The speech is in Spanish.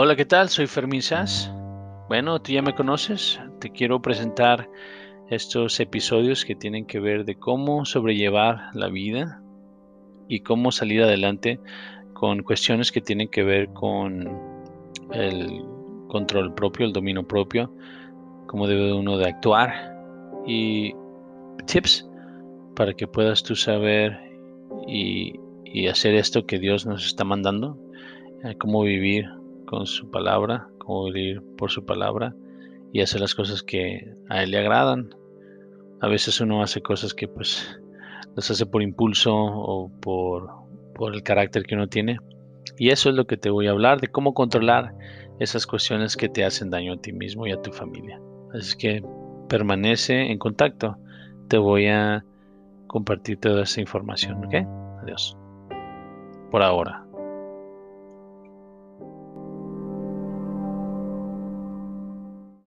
Hola, ¿qué tal? Soy Fermín. Bueno, tú ya me conoces. Te quiero presentar estos episodios que tienen que ver de cómo sobrellevar la vida y cómo salir adelante con cuestiones que tienen que ver con el control propio, el dominio propio, cómo debe uno de actuar y tips para que puedas tú saber y, hacer esto que Dios nos está mandando, eh, cómo vivir con su palabra, cómo vivir por su palabra y hacer las cosas que a Él le agradan. A veces uno hace cosas que pues las hace por impulso o por, por el carácter que uno tiene. Y eso es lo que te voy a hablar, de cómo controlar esas cuestiones que te hacen daño a ti mismo y a tu familia. Así que permanece en contacto. Te voy a compartir toda esa información, ¿ok? Adiós. Por ahora.